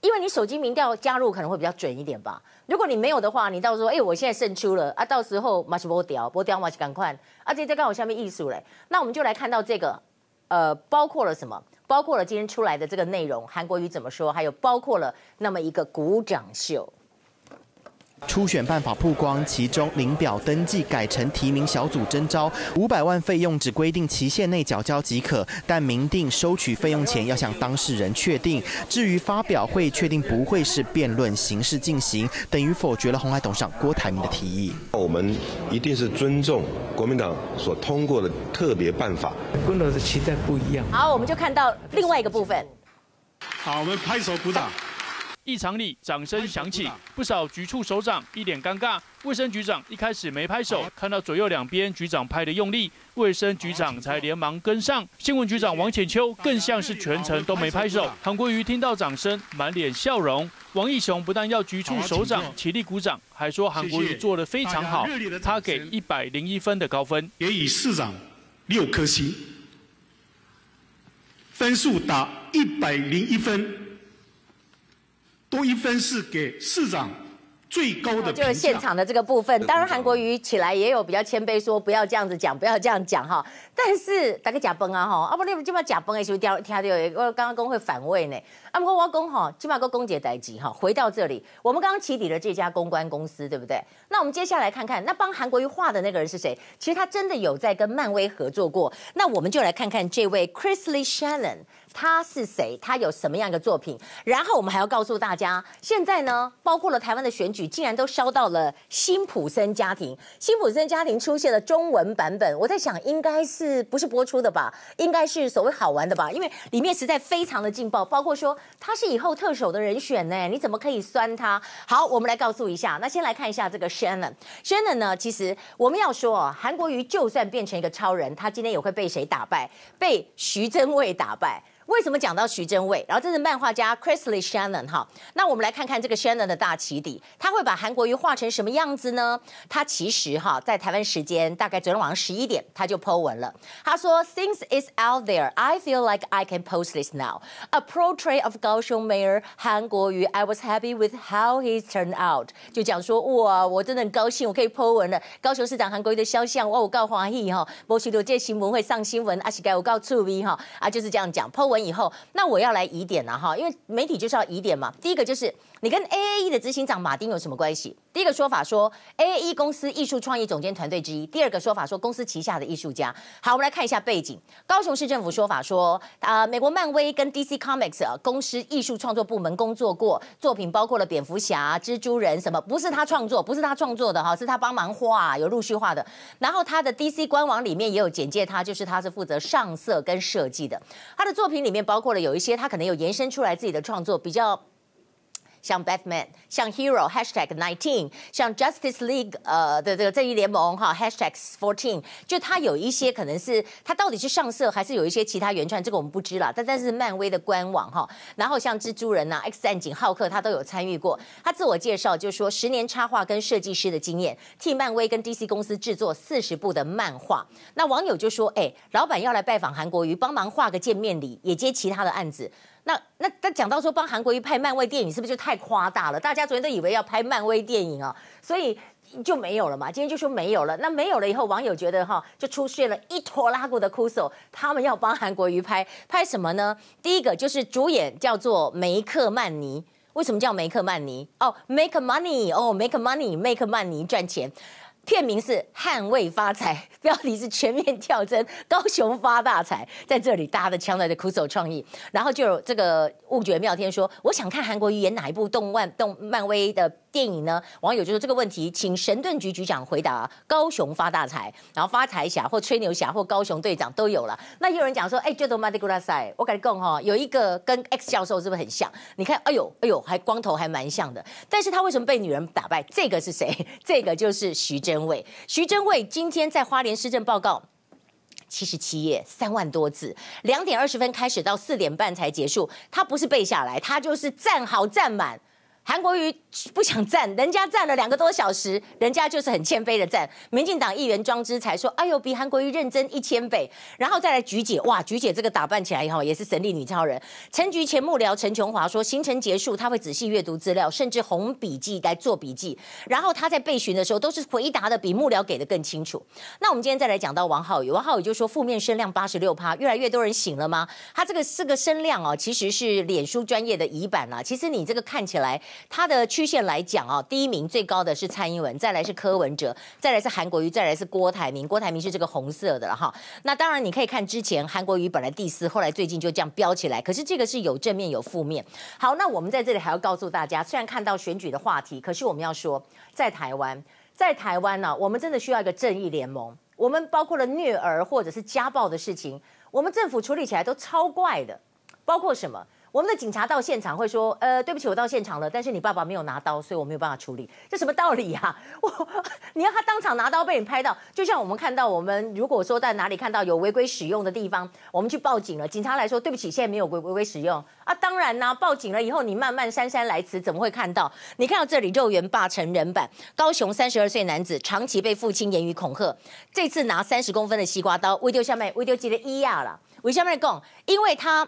因为你手机民调加入可能会比较准一点吧。如果你没有的话，你到时候哎，我现在胜出了啊，到时候马上波调，波调马上赶快，而且再看我下面艺术嘞，那我们就来看到这个，呃，包括了什么？包括了今天出来的这个内容，韩国瑜怎么说？还有包括了那么一个鼓掌秀。初选办法曝光，其中领表登记改成提名小组征招，五百万费用只规定期限内缴交即可，但明定收取费用前要向当事人确定。至于发表会确定不会是辩论形式进行，等于否决了红海董事长郭台铭的提议。我们一定是尊重国民党所通过的特别办法，跟我的期待不一样。好，我们就看到另外一个部分。好，我们拍手鼓掌。议场里掌声响起，不少局处首长一脸尴尬。卫生局长一开始没拍手，看到左右两边局长拍的用力，卫生局长才连忙跟上。新闻局长王浅秋更像是全程都没拍手。韩国瑜听到掌声，满脸笑容。王义雄不但要局处首长起立鼓掌，还说韩国瑜做得非常好，他给一百零一分的高分，也以市长六颗星，分数达一百零一分。多一分是给市长最高的，就是现场的这个部分。当然，韩国瑜起来也有比较谦卑，说不要这样子讲，不要这样讲哈。但是大家假崩啊哈，啊不，你们这边假崩的时候掉听到我刚刚工会反胃呢。啊不过我要讲哈，起码个公姐代志哈。回到这里，我们刚刚起底了这家公关公司，对不对？那我们接下来看看，那帮韩国瑜画的那个人是谁？其实他真的有在跟漫威合作过。那我们就来看看这位 Chrisley Shannon。他是谁？他有什么样的作品？然后我们还要告诉大家，现在呢，包括了台湾的选举，竟然都烧到了辛普森家庭。辛普森家庭出现了中文版本，我在想，应该是不是播出的吧？应该是所谓好玩的吧？因为里面实在非常的劲爆，包括说他是以后特首的人选呢，你怎么可以酸他？好，我们来告诉一下。那先来看一下这个 Shannon。Shannon 呢，其实我们要说啊，韩国瑜就算变成一个超人，他今天也会被谁打败？被徐榛蔚打败。为什么讲到徐榛蔚？然后这是漫画家 Chrisley Shannon 哈，那我们来看看这个 Shannon 的大起底，他会把韩国瑜画成什么样子呢？他其实哈在台湾时间大概昨天晚上十一点他就 po 文了，他说 Since it's out there, I feel like I can post this now. A portrait of 高雄 Mayor 韩国瑜，I was happy with how he turned out。就讲说哇，我真的很高兴，我可以 po 文了。高雄市长韩国瑜的肖像，哇，我告欢喜哈，某许多这新闻会上新闻，阿是该我告触 V 哈，啊就是这样讲 po 文。以后，那我要来疑点了哈，因为媒体就是要疑点嘛。第一个就是你跟 AAE 的执行长马丁有什么关系？第一个说法说 AAE 公司艺术创意总监团队之一，第二个说法说公司旗下的艺术家。好，我们来看一下背景。高雄市政府说法说，呃，美国漫威跟 DC Comics、公司艺术创作部门工作过，作品包括了蝙蝠侠、蜘蛛人什么，不是他创作，不是他创作的哈，是他帮忙画，有陆续画的。然后他的 DC 官网里面也有简介他，就是他是负责上色跟设计的。他的作品里面包括了有一些他可能有延伸出来自己的创作，比较。像 Batman，像 Hero Hashtag Nineteen，像 Justice League，呃的这个正义联盟哈 Hashtag Fourteen，就它有一些可能是它到底是上色还是有一些其他原创，这个我们不知啦。但但是漫威的官网哈，然后像蜘蛛人呐、啊、X 战警、浩克，他都有参与过。他自我介绍就是说，十年插画跟设计师的经验，替漫威跟 DC 公司制作四十部的漫画。那网友就说，哎，老板要来拜访韩国瑜，帮忙画个见面礼，也接其他的案子。那那他讲到说帮韩国瑜拍漫威电影，是不是就太夸大了？大家昨天都以为要拍漫威电影啊，所以就没有了嘛。今天就说没有了，那没有了以后，网友觉得哈，就出现了一拖拉过的哭诉，他们要帮韩国瑜拍拍什么呢？第一个就是主演叫做梅克曼尼，为什么叫梅克曼尼？哦、，make money，哦、，make money，make money 赚钱。片名是《捍卫发财》，标题是全面跳针，高雄发大财。在这里，大家的枪在这苦手创意，然后就有这个悟觉妙天说：“我想看韩国瑜演哪一部动漫动漫威的。”电影呢？网友就说这个问题，请神盾局局长回答。高雄发大财，然后发财侠或吹牛侠或高雄队长都有了。那也有人讲说，哎，觉得马蒂古拉塞，我跟你讲哈，有一个跟 X 教授是不是很像？你看，哎呦，哎呦，还光头还蛮像的。但是他为什么被女人打败？这个是谁？这个就是徐榛蔚。徐榛蔚今天在花莲施政报告七十七页，三万多字，两点二十分开始到四点半才结束。他不是背下来，他就是站好站满。韩国瑜不想站，人家站了两个多小时，人家就是很谦卑的站。民进党议员庄之才说：“哎呦，比韩国瑜认真一千倍。”然后再来菊姐，哇，菊姐这个打扮起来以后也是神力女超人。陈菊前幕僚陈琼华说：“行程结束，他会仔细阅读资料，甚至红笔记来做笔记。然后他在备询的时候，都是回答的比幕僚给的更清楚。”那我们今天再来讲到王浩宇，王浩宇就说：“负面声量八十六趴，越来越多人醒了吗？”他这个这个声量哦，其实是脸书专业的乙版啦。其实你这个看起来。它的曲线来讲啊，第一名最高的是蔡英文，再来是柯文哲，再来是韩国瑜，再来是郭台铭。郭台铭是这个红色的了哈。那当然你可以看之前韩国瑜本来第四，后来最近就这样飙起来。可是这个是有正面有负面。好，那我们在这里还要告诉大家，虽然看到选举的话题，可是我们要说，在台湾，在台湾呢、我们真的需要一个正义联盟。我们包括了虐儿或者是家暴的事情，我们政府处理起来都超怪的，包括什么？我们的警察到现场会说：“呃，对不起，我到现场了，但是你爸爸没有拿刀，所以我没有办法处理。”这什么道理呀、啊？我 你要他当场拿刀被你拍到，就像我们看到我们如果说在哪里看到有违规使用的地方，我们去报警了，警察来说：“对不起，现在没有违违规使用。”啊，当然啦，报警了以后你慢慢姗姗来迟，怎么会看到？你看到这里肉圆霸成人版，高雄三十二岁男子长期被父亲言语恐吓，这次拿三十公分的西瓜刀，为丢下面为丢记得一亚了，为下面讲，因为他。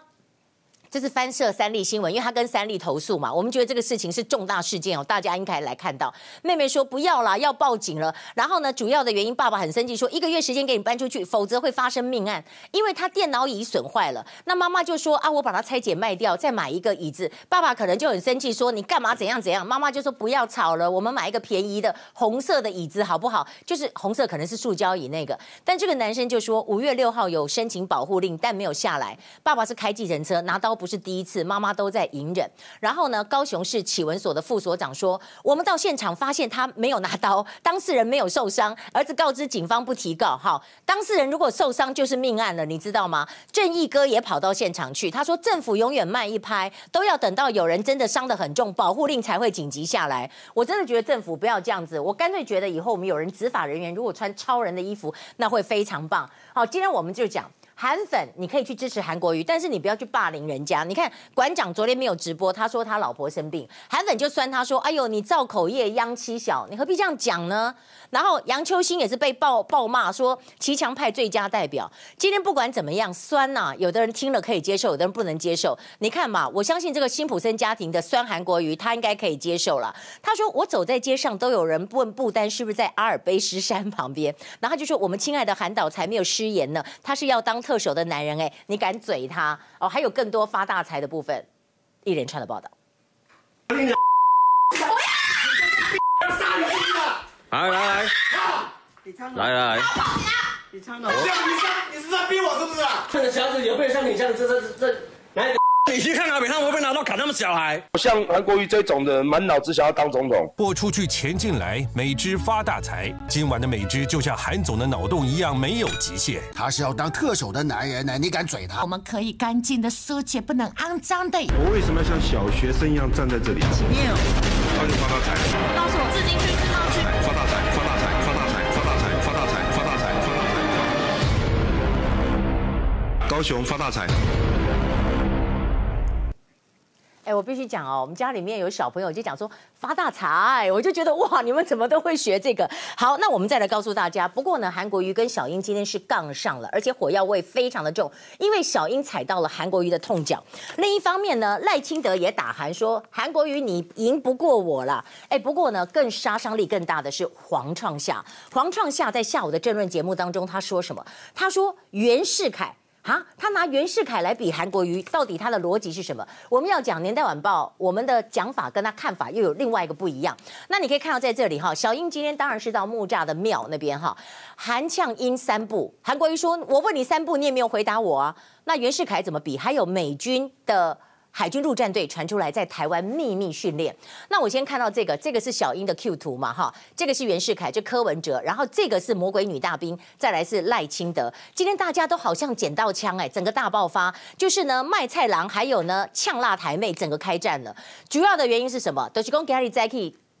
这是翻摄三立新闻，因为他跟三立投诉嘛，我们觉得这个事情是重大事件哦，大家应该来看到。妹妹说不要啦，要报警了。然后呢，主要的原因，爸爸很生气，说一个月时间给你搬出去，否则会发生命案，因为他电脑椅损坏了。那妈妈就说啊，我把它拆解卖掉，再买一个椅子。爸爸可能就很生气，说你干嘛怎样怎样。妈妈就说不要吵了，我们买一个便宜的红色的椅子好不好？就是红色可能是塑胶椅那个。但这个男生就说五月六号有申请保护令，但没有下来。爸爸是开计程车，拿刀。不是第一次，妈妈都在隐忍。然后呢，高雄市启文所的副所长说，我们到现场发现他没有拿刀，当事人没有受伤，儿子告知警方不提告。好，当事人如果受伤就是命案了，你知道吗？正义哥也跑到现场去，他说政府永远慢一拍，都要等到有人真的伤得很重，保护令才会紧急下来。我真的觉得政府不要这样子，我干脆觉得以后我们有人执法人员如果穿超人的衣服，那会非常棒。好，今天我们就讲。韩粉，你可以去支持韩国瑜，但是你不要去霸凌人家。你看馆长昨天没有直播，他说他老婆生病，韩粉就酸他说：“哎呦，你造口业殃妻小，你何必这样讲呢？”然后杨秋兴也是被爆爆骂说骑墙派最佳代表。今天不管怎么样酸呐、有的人听了可以接受，有的人不能接受。你看嘛，我相信这个辛普森家庭的酸韩国瑜，他应该可以接受了。他说：“我走在街上都有人问不丹是不是在阿尔卑斯山旁边，然后他就说我们亲爱的韩导才没有失言呢，他是要当。”特首的男人，哎，你敢嘴他哦？还有更多发大财的部分，一连串的报道。要杀你兄弟的！来来来，来来来，你唱的，你是你是在逼我是不是啊？这个小子有没有像你这样这这这来？你去看看北，他们会不会拿刀砍他们小孩？像韩国瑜这种的，满脑子想要当总统。播出去钱进来，美芝发大财。今晚的美芝就像韩总的脑洞一样，没有极限。他是要当特首的男人呢，你敢嘴他？我们可以干净的色且不能肮脏的。我为什么要像小学生一样站在这里？前面有，高雄发大财。告诉我自己去，自上去。高雄发大财。哎，我必须讲哦，我们家里面有小朋友就讲说发大财，我就觉得哇，你们怎么都会学这个？好，那我们再来告诉大家。不过呢，韩国瑜跟小英今天是杠上了，而且火药味非常的重，因为小英踩到了韩国瑜的痛脚。另一方面呢，赖清德也打韩说韩国瑜你赢不过我了。哎，不过呢，更杀伤力更大的是黄创夏。黄创夏在下午的政论节目当中，他说什么？他说袁世凯。啊，他拿袁世凯来比韩国瑜，到底他的逻辑是什么？我们要讲《年代晚报》，我们的讲法跟他看法又有另外一个不一样。那你可以看到在这里哈，小英今天当然是到木栅的庙那边哈，韩呛英三步，韩国瑜说：“我问你三步，你也没有回答我啊。”那袁世凯怎么比？还有美军的。海军陆战队传出来在台湾秘密训练。那我先看到这个，这个是小英的 Q 图嘛，哈，这个是袁世凯，就柯文哲，然后这个是魔鬼女大兵，再来是赖清德。今天大家都好像捡到枪哎，整个大爆发，就是呢卖菜郎还有呢呛辣台妹，整个开战了。主要的原因是什么？都是讲家里在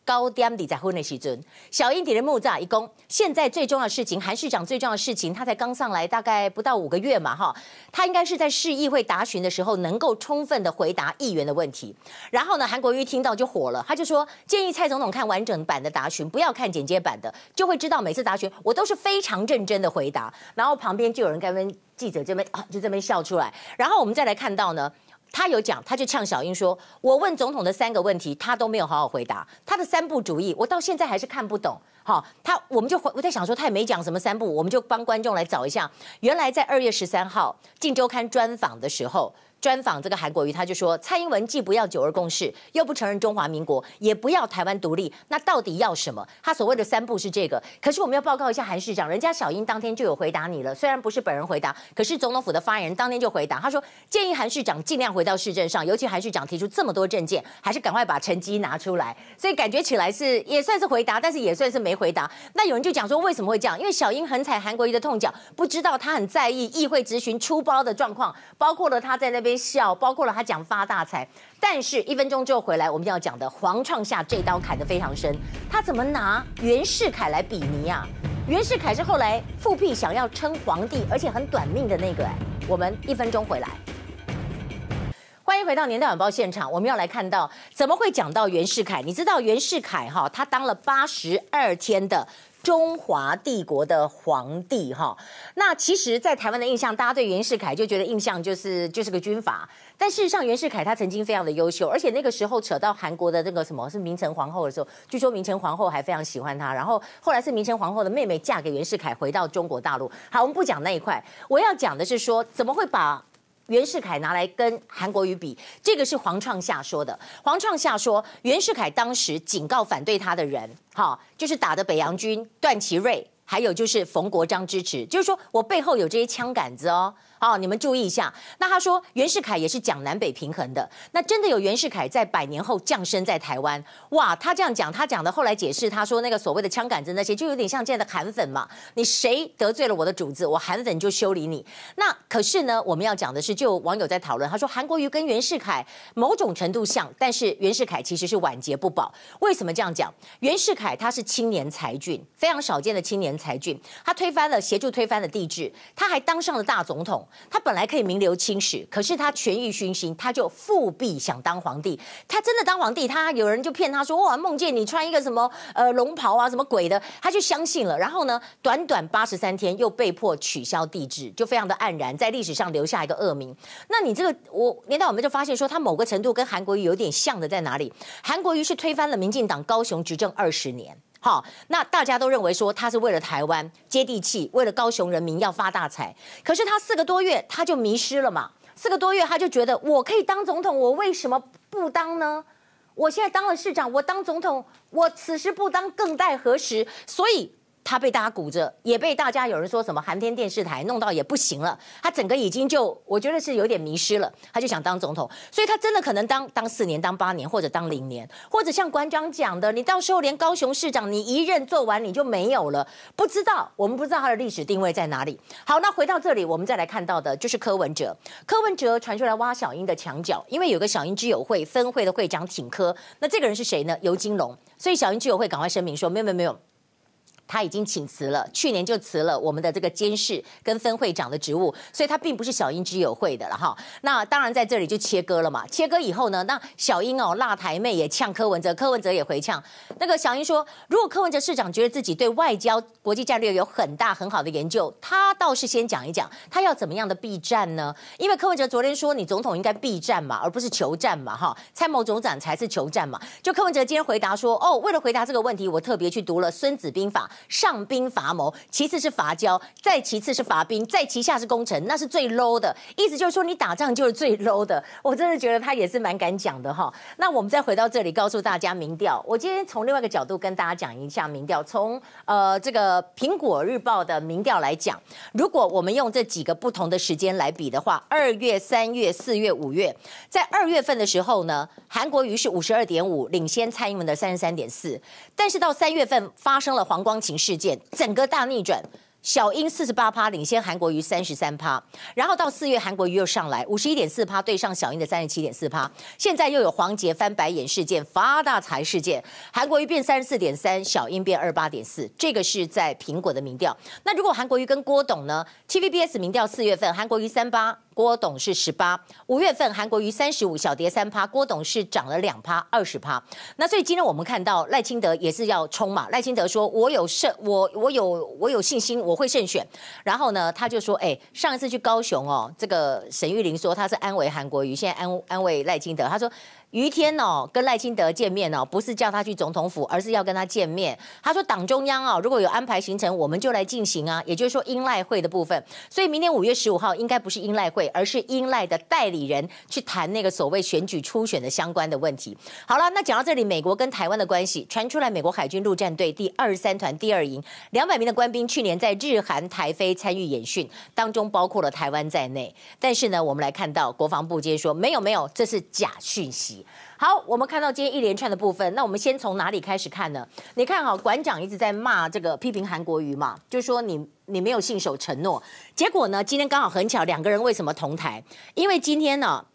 高点底在婚的时阵，小英底的木栅一公，现在最重要的事情，韩市长最重要的事情，他才刚上来，大概不到五个月嘛，哈，他应该是在市议会答询的时候，能够充分的回答议员的问题。然后呢，韩国瑜听到就火了，他就说建议蔡总统看完整版的答询，不要看剪接版的，就会知道每次答询我都是非常认真的回答。然后旁边就有人跟记者这边啊，就这边笑出来。然后我们再来看到呢。他有讲，他就呛小英说：“我问总统的三个问题，他都没有好好回答。他的三不主义，我到现在还是看不懂。好，他我们就回我在想说，他也没讲什么三不，我们就帮观众来找一下。原来在二月十三号《镜周刊》专访的时候。”专访这个韩国瑜，他就说蔡英文既不要九二共识，又不承认中华民国，也不要台湾独立，那到底要什么？他所谓的三不是这个。可是我们要报告一下韩市长，人家小英当天就有回答你了，虽然不是本人回答，可是总统府的发言人当天就回答，他说建议韩市长尽量回到市政上，尤其韩市长提出这么多政见，还是赶快把成绩拿出来。所以感觉起来是也算是回答，但是也算是没回答。那有人就讲说为什么会这样？因为小英很踩韩国瑜的痛脚，不知道他很在意议会质询出包的状况，包括了他在那边微笑，包括了。他讲发大财，但是一分钟之后回来，我们要讲的黄创下这刀砍得非常深。他怎么拿袁世凯来比拟啊？袁世凯是后来复辟想要称皇帝，而且很短命的那个。哎，我们一分钟回来，欢迎回到年代晚报现场。我们要来看到怎么会讲到袁世凯？你知道袁世凯哈，他当了八十二天的。中华帝国的皇帝哈，那其实，在台湾的印象，大家对袁世凯就觉得印象就是就是个军阀。但事实上，袁世凯他曾经非常的优秀，而且那个时候扯到韩国的那个什么是明成皇后的时候，据说明成皇后还非常喜欢他。然后后来是明成皇后的妹妹嫁给袁世凯，回到中国大陆。好，我们不讲那一块，我要讲的是说，怎么会把袁世凯拿来跟韩国瑜比？这个是黄创夏说的。黄创夏说，袁世凯当时警告反对他的人。哈，就是打的北洋军段祺瑞，还有就是冯国璋支持，就是说我背后有这些枪杆子哦。好，你们注意一下。那他说袁世凯也是讲南北平衡的。那真的有袁世凯在百年后降生在台湾？哇，他这样讲，他讲的后来解释，他说那个所谓的枪杆子那些，就有点像这样的韩粉嘛。你谁得罪了我的主子，我韩粉就修理你。那可是呢，我们要讲的是，就网友在讨论，他说韩国瑜跟袁世凯某种程度像，但是袁世凯其实是晚节不保。为什么这样讲？袁世凯他是青年才俊，非常少见的青年才俊，他推翻了协助推翻了帝制，他还当上了大总统。他本来可以名留青史，可是他权欲熏心，他就复辟想当皇帝。他真的当皇帝，他有人就骗他说：“哇，梦见你穿一个什么呃龙袍啊，什么鬼的。”他就相信了。然后呢，短短八十三天又被迫取消帝制，就非常的黯然，在历史上留下一个恶名。那你这个我年代我们就发现说，他某个程度跟韩国瑜有点像的在哪里？韩国瑜是推翻了民进党高雄执政二十年。好，那大家都认为说他是为了台湾接地气，为了高雄人民要发大财。可是他四个多月他就迷失了嘛，四个多月他就觉得我可以当总统，我为什么不当呢？我现在当了市长，我当总统，我此时不当更待何时？所以。他被大家鼓着，也被大家有人说什么韩天电视台弄到也不行了。他整个已经就，我觉得是有点迷失了。他就想当总统，所以他真的可能当当四年、当八年，或者当零年，或者像馆长讲的，你到时候连高雄市长你一任做完你就没有了。不知道，我们不知道他的历史定位在哪里。好，那回到这里，我们再来看到的就是柯文哲。柯文哲传出来挖小英的墙角，因为有个小英之友会分会的会长挺柯，那这个人是谁呢？尤金龙。所以小英之友会赶快声明说，没有没有没有。他已经请辞了，去年就辞了我们的这个监事跟分会长的职务，所以他并不是小英之友会的了哈。那当然在这里就切割了嘛，切割以后呢，那小英哦辣台妹也呛柯文哲，柯文哲也回呛。那个小英说，如果柯文哲市长觉得自己对外交国际战略有很大很好的研究，他倒是先讲一讲，他要怎么样的避战呢？因为柯文哲昨天说你总统应该避战嘛，而不是求战嘛哈，参谋总长才是求战嘛。就柯文哲今天回答说，哦，为了回答这个问题，我特别去读了《孙子兵法》。上兵伐谋，其次是伐交，再其次是伐兵，再其下是攻城，那是最 low 的。意思就是说，你打仗就是最 low 的。我真的觉得他也是蛮敢讲的哈。那我们再回到这里，告诉大家民调。我今天从另外一个角度跟大家讲一下民调。从呃这个苹果日报的民调来讲，如果我们用这几个不同的时间来比的话，二月、三月、四月、五月，在二月份的时候呢，韩国瑜是五十二点五，领先蔡英文的三十三点四。但是到三月份发生了黄光事件。整个大逆转，小英四十八趴领先韩国瑜三十三趴，然后到四月韩国瑜又上来五十一点四趴对上小英的三十七点四趴，现在又有黄杰翻白眼事件、发大财事件，韩国瑜变三十四点三，小英变二八点四，这个是在苹果的民调。那如果韩国瑜跟郭董呢？TVBS 民调四月份韩国瑜三八。郭董是十八，五月份韩国瑜三十五，小跌三趴，郭董是涨了两趴，二十趴。那所以今天我们看到赖清德也是要冲嘛，赖清德说我有胜，我我有我有信心我会胜选。然后呢，他就说，哎，上一次去高雄哦，这个沈玉玲说他是安慰韩国瑜，现在安安慰赖清德，他说。于天哦，跟赖清德见面哦，不是叫他去总统府，而是要跟他见面。他说党中央哦，如果有安排行程，我们就来进行啊。也就是说，英赖会的部分。所以明年五月十五号应该不是英赖会，而是英赖的代理人去谈那个所谓选举初选的相关的问题。好了，那讲到这里，美国跟台湾的关系传出来，美国海军陆战队第二十三团第二营两百名的官兵去年在日韩台菲参与演训，当中包括了台湾在内。但是呢，我们来看到国防部接说没有没有，这是假讯息。好，我们看到今天一连串的部分，那我们先从哪里开始看呢？你看哈，馆长一直在骂这个批评韩国瑜嘛，就说你你没有信守承诺。结果呢，今天刚好很巧，两个人为什么同台？因为今天呢，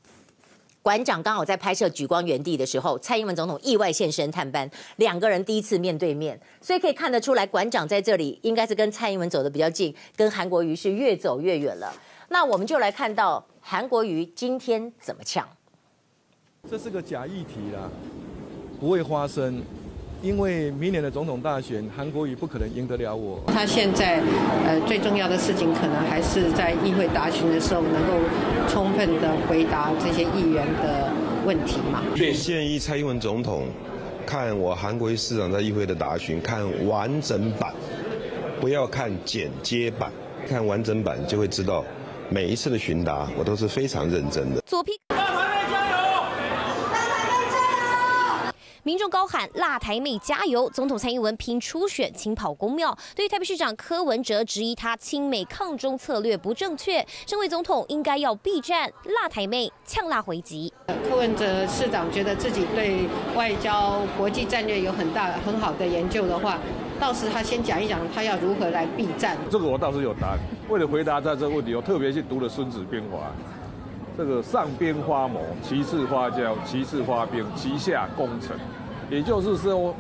馆长刚好在拍摄《莒光园地》的时候，蔡英文总统意外现身探班，两个人第一次面对面，所以可以看得出来，馆长在这里应该是跟蔡英文走得比较近，跟韩国瑜是越走越远了。那我们就来看到韩国瑜今天怎么呛。这是个假议题啦，不会发生，因为明年的总统大选，韩国瑜不可能赢得了我。他现在呃最重要的事情，可能还是在议会答询的时候，能够充分的回答这些议员的问题嘛。建议蔡英文总统看我韩国瑜市长在议会的答询，看完整版，不要看剪接版，看完整版就会知道，每一次的询答我都是非常认真的。左批。民众高喊“辣台妹加油”，总统蔡英文拼初选，亲跑公庙。对于台北市长柯文哲质疑他亲美抗中策略不正确，身为总统应该要避战，辣台妹呛辣回击。柯文哲市长觉得自己对外交国际战略有很大很好的研究的话，到时他先讲一讲他要如何来避战。这个我倒是有答案。为了回答他这个问题，我特别去读了《孙子兵法》，这个上边花模，其次花椒，其次花边，其下攻城。也就是说，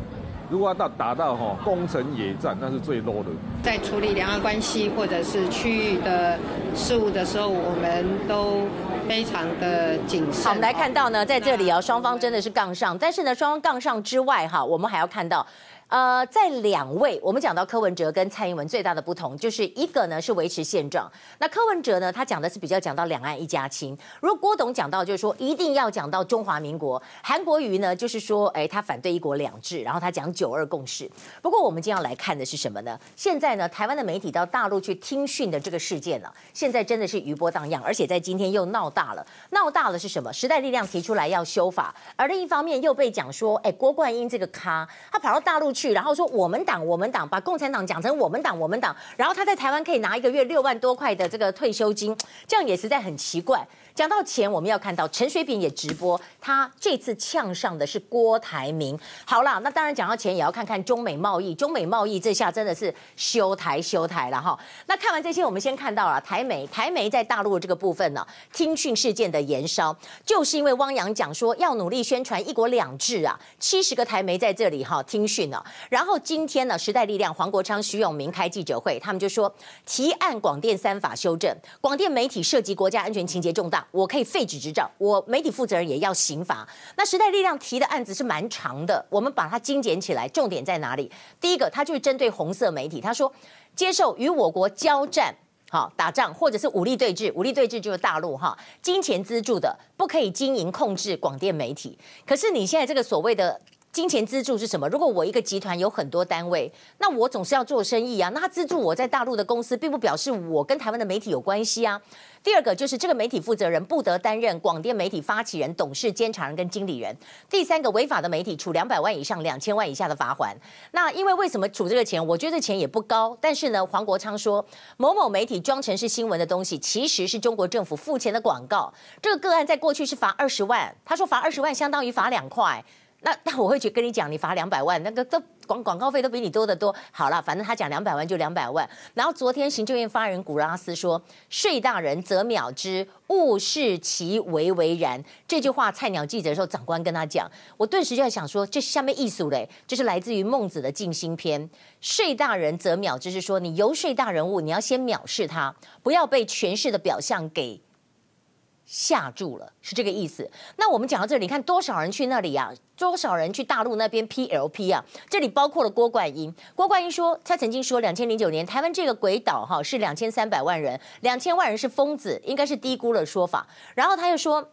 如果要到打到哈攻城野战，那是最 low 的。在处理两岸关系或者是区域的事务的时候，我们都非常的谨慎。好，我们来看到呢，在这里啊，双方真的是杠上，但是呢，双方杠上之外哈，我们还要看到。呃，在两位，我们讲到柯文哲跟蔡英文最大的不同，就是一个呢是维持现状，那柯文哲呢，他讲的是比较讲到两岸一家亲。如果郭董讲到就是说一定要讲到中华民国，韩国瑜呢就是说，哎，他反对一国两制，然后他讲九二共识。不过我们今天要来看的是什么呢？现在呢，台湾的媒体到大陆去听讯的这个事件呢、啊，现在真的是余波荡漾，而且在今天又闹大了。闹大了是什么？时代力量提出来要修法，而另一方面又被讲说，哎，郭冠英这个咖，他跑到大陆去，然后说我们党，我们党，把共产党讲成我们党，我们党，然后他在台湾可以拿一个月六万多块的这个退休金，这样也实在很奇怪。讲到钱，我们要看到陈水扁也直播，他这次呛上的是郭台铭。好了，那当然讲到钱，也要看看中美贸易。中美贸易这下真的是修台修台了哈。那看完这些，我们先看到了台媒，台媒在大陆这个部分呢，听讯事件的延烧，就是因为汪洋讲说要努力宣传一国两制啊，七十个台媒在这里哈听讯呢。然后今天呢，时代力量黄国昌、徐永明开记者会，他们就说提案广电三法修正，广电媒体涉及国家安全情节重大。我可以废止执照，我媒体负责人也要刑罚。那时代力量提的案子是蛮长的，我们把它精简起来，重点在哪里？第一个，它就是针对红色媒体，他说接受与我国交战、好打仗或者是武力对峙，武力对峙就是大陆哈，金钱资助的不可以经营控制广电媒体。可是你现在这个所谓的。金钱资助是什么？如果我一个集团有很多单位，那我总是要做生意啊。那他资助我在大陆的公司，并不表示我跟台湾的媒体有关系啊。第二个就是这个媒体负责人不得担任广电媒体发起人、董事、监察人跟经理人。第三个违法的媒体处两百万以上两千万以下的罚款。那因为为什么处这个钱？我觉得这钱也不高，但是呢，黄国昌说某某媒体装成是新闻的东西，其实是中国政府付钱的广告。这个个案在过去是罚二十万，他说罚二十万相当于罚两块。那 那我会去跟你讲，你罚两百万，那个都广广告费都比你多得多。好了，反正他讲两百万就两百万。然后昨天行政院发言人古拉斯说：“税大人则秒之，勿视其为为然。”这句话菜鸟记者的时候，长官跟他讲，我顿时就在想说，这下面艺术嘞，这是来自于孟子的尽心篇。税大人则秒之，是说你游说大人物，你要先藐视他，不要被权势的表象给。吓住了，是这个意思。那我们讲到这里，你看多少人去那里啊？多少人去大陆那边 PLP 啊？这里包括了郭冠英。郭冠英说，他曾经说，两千零九年台湾这个鬼岛哈是两千三百万人，两千万人是疯子，应该是低估了说法。然后他又说。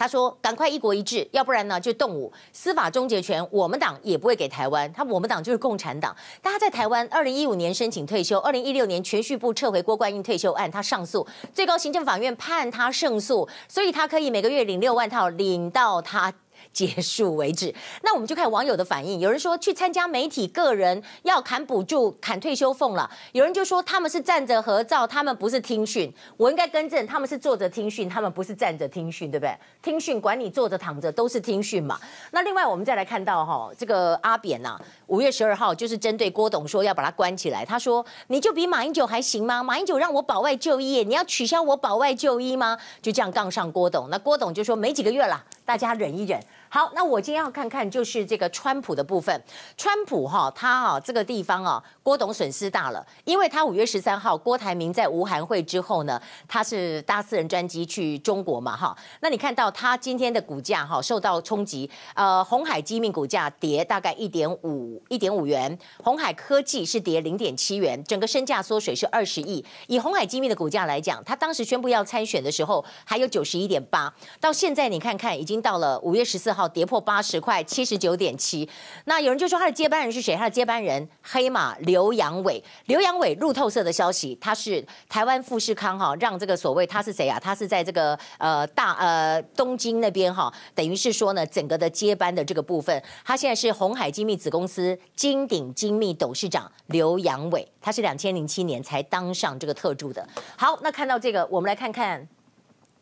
他说：“赶快一国一制，要不然呢就动武，司法终结权我们党也不会给台湾。他我们党就是共产党。但他在台湾，二零一五年申请退休，二零一六年全序部撤回郭冠英退休案，他上诉，最高行政法院判他胜诉，所以他可以每个月领六万套，领到他。”结束为止。那我们就看网友的反应。有人说去参加媒体个人要砍补助、砍退休俸了。有人就说他们是站着合照，他们不是听训。我应该更正，他们是坐着听训，他们不是站着听训，对不对？听训管你坐着躺着都是听训嘛。那另外我们再来看到哈，这个阿扁呐、五月十二号就是针对郭董说要把他关起来。他说你就比马英九还行吗？马英九让我保外就医，你要取消我保外就医吗？就这样杠上郭董。那郭董就说没几个月了，大家忍一忍。好，那我今天要看看就是这个川普的部分。川普哈，他啊这个地方啊，郭董损失大了，因为他五月十三号郭台铭在吴韩会之后呢，他是搭私人专机去中国嘛哈。那你看到他今天的股价哈受到冲击，呃，红海机密股价跌大概一点五一点五元，红海科技是跌零点七元，整个身价缩水是二十亿。以红海机密的股价来讲，他当时宣布要参选的时候还有九十一点八，到现在你看看已经到了五月十四号。好，跌破八十块，七十九点七。那有人就说他的接班人是谁？他的接班人黑马刘扬伟。刘扬伟路透社的消息，他是台湾富士康哈，让这个所谓他是谁啊？他是在这个呃大呃东京那边哈，等于是说呢，整个的接班的这个部分，他现在是红海精密子公司金鼎精密董事长刘扬伟，他是两千零七年才当上这个特助的。好，那看到这个，我们来看看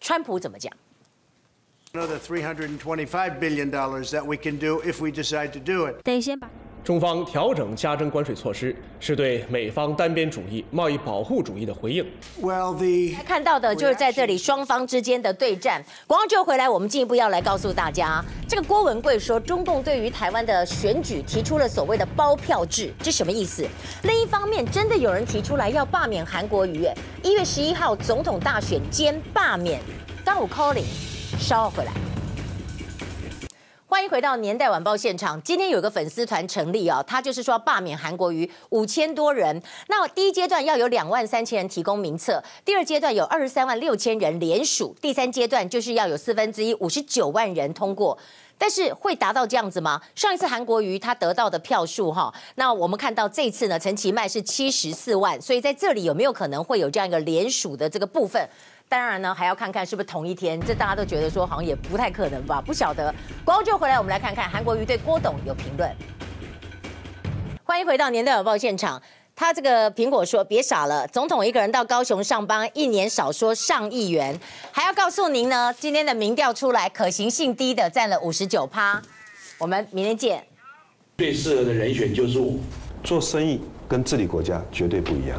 川普怎么讲。得先把中方调整加征关税措施，是对美方单边主义、贸易保护主义的回应。Well, the 看到的就是在这里双方之间的对战。广告就回来，我们进一步要来告诉大家，这个郭文贵说，中共对于台湾的选举提出了所谓的包票制，这什么意思？另一方面，真的有人提出来要罢免韩国瑜，一月十一号总统大选兼罢免，刚有 calling。稍后回来。欢迎回到年代晚报现场。今天有个粉丝团成立啊，他就是说罢免韩国瑜五千多人。那第一阶段要有两万三千人提供名册，第二阶段有二十三万六千人联署，第三阶段就是要有四分之一五十九万人通过。但是会达到这样子吗？上一次韩国瑜他得到的票数哈，那我们看到这次呢，陈其迈是七十四万，所以在这里有没有可能会有这样一个联署的这个部分？当然呢，还要看看是不是同一天，这大家都觉得说好像也不太可能吧？不晓得。光就回来，我们来看看韩国瑜对郭董有评论。欢迎回到年代晚报现场。他这个苹果说：“别傻了，总统一个人到高雄上班，一年少说上亿元，还要告诉您呢。今天的民调出来，可行性低的占了五十九趴。我们明天见。最适合的人选就是我。做生意跟治理国家绝对不一样。”